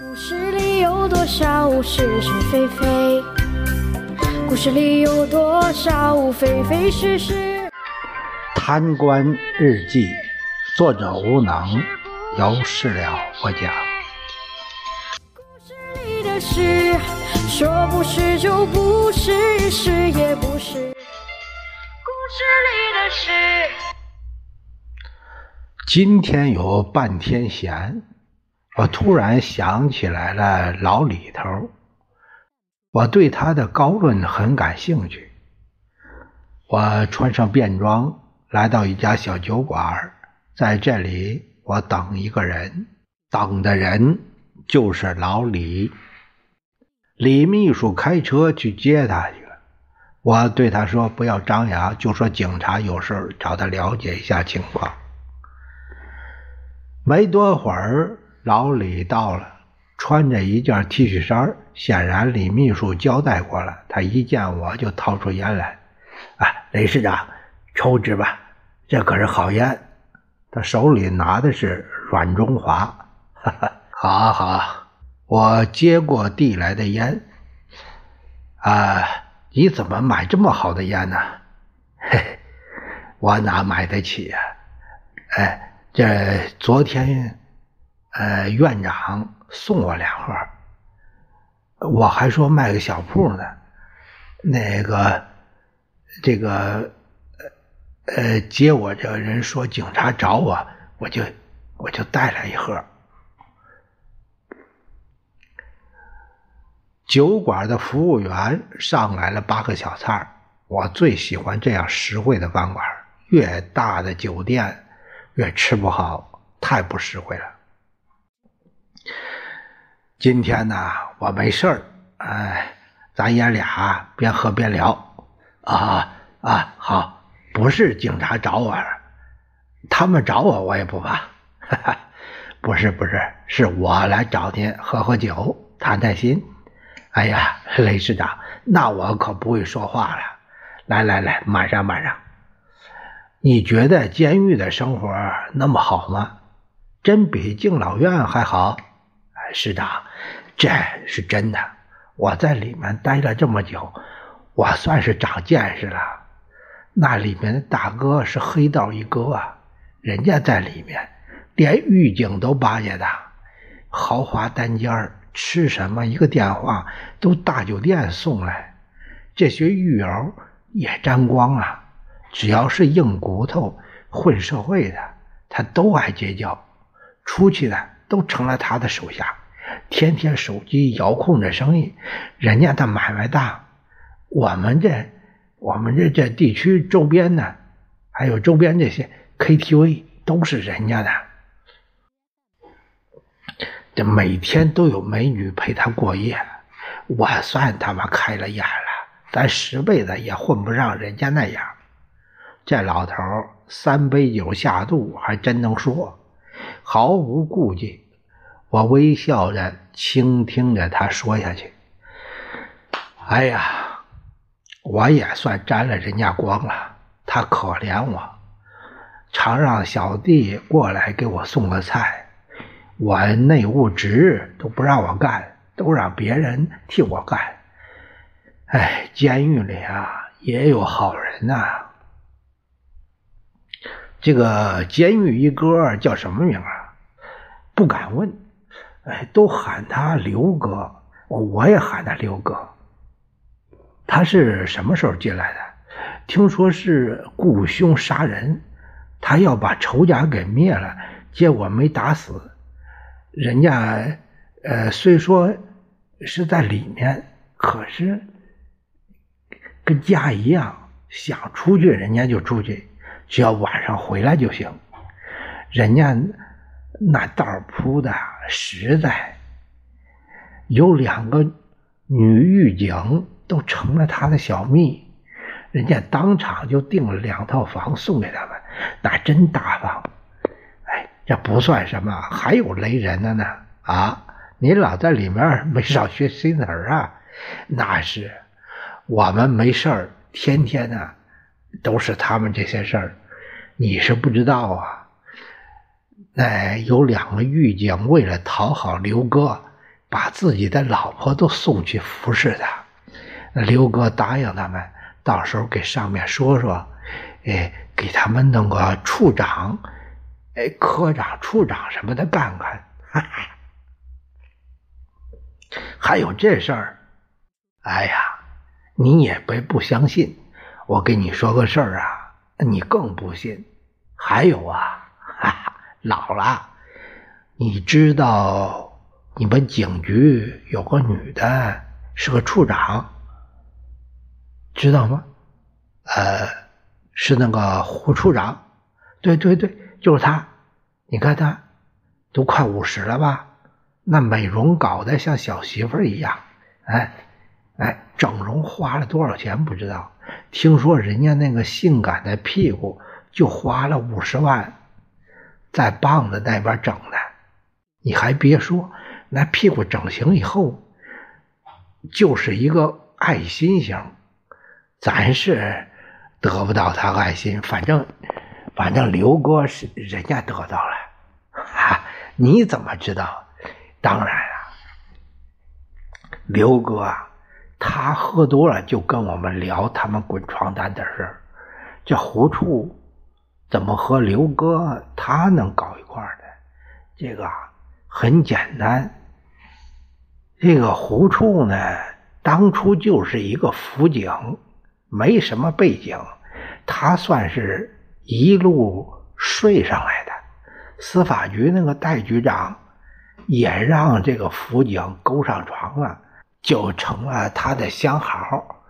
故事里有多少是是非非？故事里有多少非非是是？贪官日记，作者无能，由事了播讲。故事里的事，说不是就不是，是也不是。故事里的事。今天有半天闲，我突然想起来了老李头，我对他的高论很感兴趣。我穿上便装，来到一家小酒馆，在这里我等一个人，等的人就是老李。李秘书开车去接他去了，我对他说：“不要张扬，就说警察有事找他了解一下情况。”没多会儿，老李到了，穿着一件 T 恤衫，显然李秘书交代过了。他一见我就掏出烟来，啊，李市长，抽支吧，这可是好烟。他手里拿的是软中华，哈哈，好啊好啊，我接过递来的烟，啊，你怎么买这么好的烟呢？嘿，我哪买得起呀？哎。这昨天，呃，院长送我两盒，我还说卖个小铺呢。那个，这个，呃，接我这人说警察找我，我就我就带来一盒。酒馆的服务员上来了八个小菜，我最喜欢这样实惠的饭馆，越大的酒店。越吃不好，太不实惠了。今天呢，我没事儿，哎，咱爷俩边喝边聊。啊啊，好，不是警察找我，他们找我我也不怕。哈哈，不是不是，是我来找您喝喝酒，谈谈心。哎呀，雷市长，那我可不会说话了。来来来，马上马上。你觉得监狱的生活那么好吗？真比敬老院还好？哎，市长，这是真的。我在里面待了这么久，我算是长见识了。那里面的大哥是黑道一哥啊，人家在里面连狱警都巴结他，豪华单间吃什么一个电话都大酒店送来，这些狱友也沾光啊。只要是硬骨头、混社会的，他都爱结交，出去的都成了他的手下，天天手机遥控着生意，人家的买卖大，我们这我们这这地区周边呢，还有周边这些 KTV 都是人家的，这每天都有美女陪他过夜，我算他妈开了眼了，咱十辈子也混不上人家那样。这老头三杯酒下肚，还真能说，毫无顾忌。我微笑着倾听着他说下去。哎呀，我也算沾了人家光了。他可怜我，常让小弟过来给我送个菜，我内务职都不让我干，都让别人替我干。哎，监狱里啊，也有好人呐。这个监狱一哥叫什么名啊？不敢问，哎，都喊他刘哥，我我也喊他刘哥。他是什么时候进来的？听说是雇凶杀人，他要把仇家给灭了，结果没打死。人家呃，虽说是在里面，可是跟家一样，想出去人家就出去。只要晚上回来就行，人家那道铺的实在，有两个女狱警都成了他的小蜜，人家当场就订了两套房送给他们，那真大方。哎，这不算什么，还有雷人的呢啊！你老在里面没少学新词儿啊？那是我们没事儿，天天呢都是他们这些事儿。你是不知道啊，那有两个狱警为了讨好刘哥，把自己的老婆都送去服侍他。刘哥答应他们，到时候给上面说说，哎，给他们弄个处长、哎科长、处长什么的干干。还有这事儿，哎呀，你也别不相信。我跟你说个事儿啊，你更不信。还有啊，老了，你知道你们警局有个女的是个处长，知道吗？呃，是那个胡处长。对对对，就是她。你看她都快五十了吧？那美容搞得像小媳妇一样。哎哎，整容花了多少钱不知道？听说人家那个性感的屁股就花了五十万，在棒子那边整的。你还别说，那屁股整形以后就是一个爱心型。咱是得不到他爱心，反正反正刘哥是人家得到了。哈，你怎么知道？当然了，刘哥啊。他喝多了就跟我们聊他们滚床单的事儿，这胡处怎么和刘哥他能搞一块儿的？这个很简单，这个胡处呢，当初就是一个辅警，没什么背景，他算是一路睡上来的。司法局那个戴局长也让这个辅警勾上床了。就成了他的相好。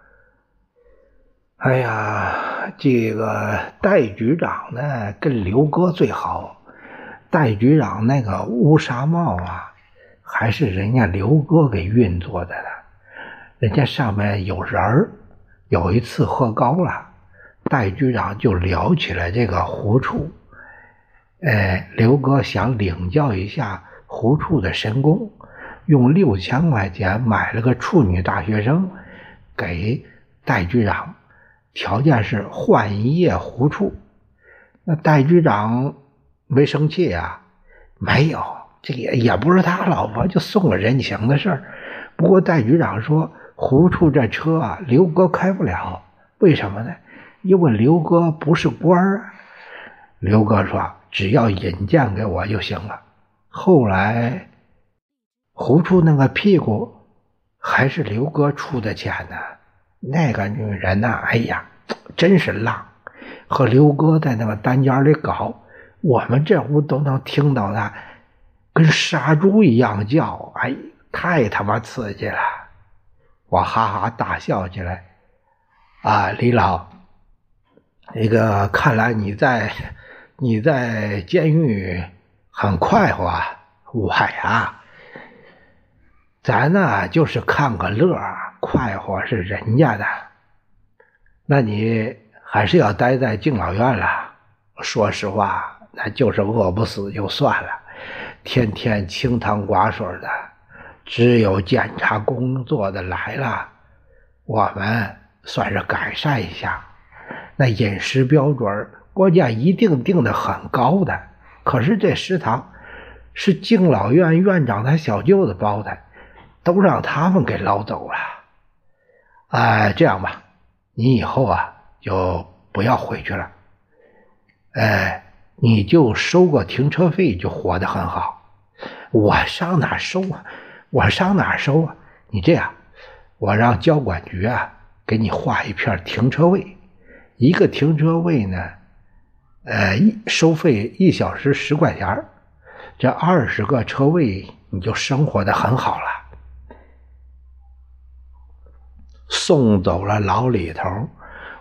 哎呀，这个戴局长呢，跟刘哥最好。戴局长那个乌纱帽啊，还是人家刘哥给运作的呢。人家上面有人儿。有一次喝高了，戴局长就聊起了这个胡处。哎，刘哥想领教一下胡处的神功。用六千块钱买了个处女大学生，给戴局长，条件是换一夜胡处。那戴局长没生气啊？没有，这也也不是他老婆，就送个人情的事儿。不过戴局长说，胡处这车啊，刘哥开不了，为什么呢？因为刘哥不是官儿。刘哥说，只要引荐给我就行了。后来。胡处那个屁股，还是刘哥出的钱呢。那个女人呢？哎呀，真是浪，和刘哥在那个单间里搞，我们这屋都能听到他跟杀猪一样叫。哎，太他妈刺激了！我哈哈大笑起来。啊，李老，那个看来你在你在监狱很快活。我呀。咱呢就是看个乐，快活是人家的。那你还是要待在敬老院了。说实话，那就是饿不死就算了，天天清汤寡水的，只有检查工作的来了，我们算是改善一下。那饮食标准，国家一定定的很高的。可是这食堂是敬老院院长他小舅子包的。都让他们给捞走了，哎，这样吧，你以后啊就不要回去了，哎，你就收个停车费，就活得很好。我上哪收啊？我上哪收啊？你这样，我让交管局啊给你划一片停车位，一个停车位呢，呃，一收费一小时十块钱这二十个车位你就生活的很好了。送走了老李头，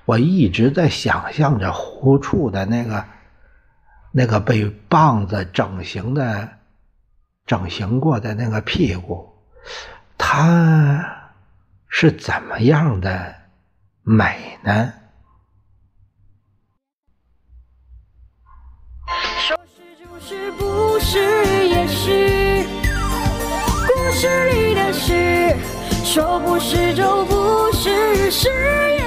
我一直在想象着胡处的那个、那个被棒子整形的、整形过的那个屁股，他是怎么样的美呢？是不是也是故事里。说不是就不是，是。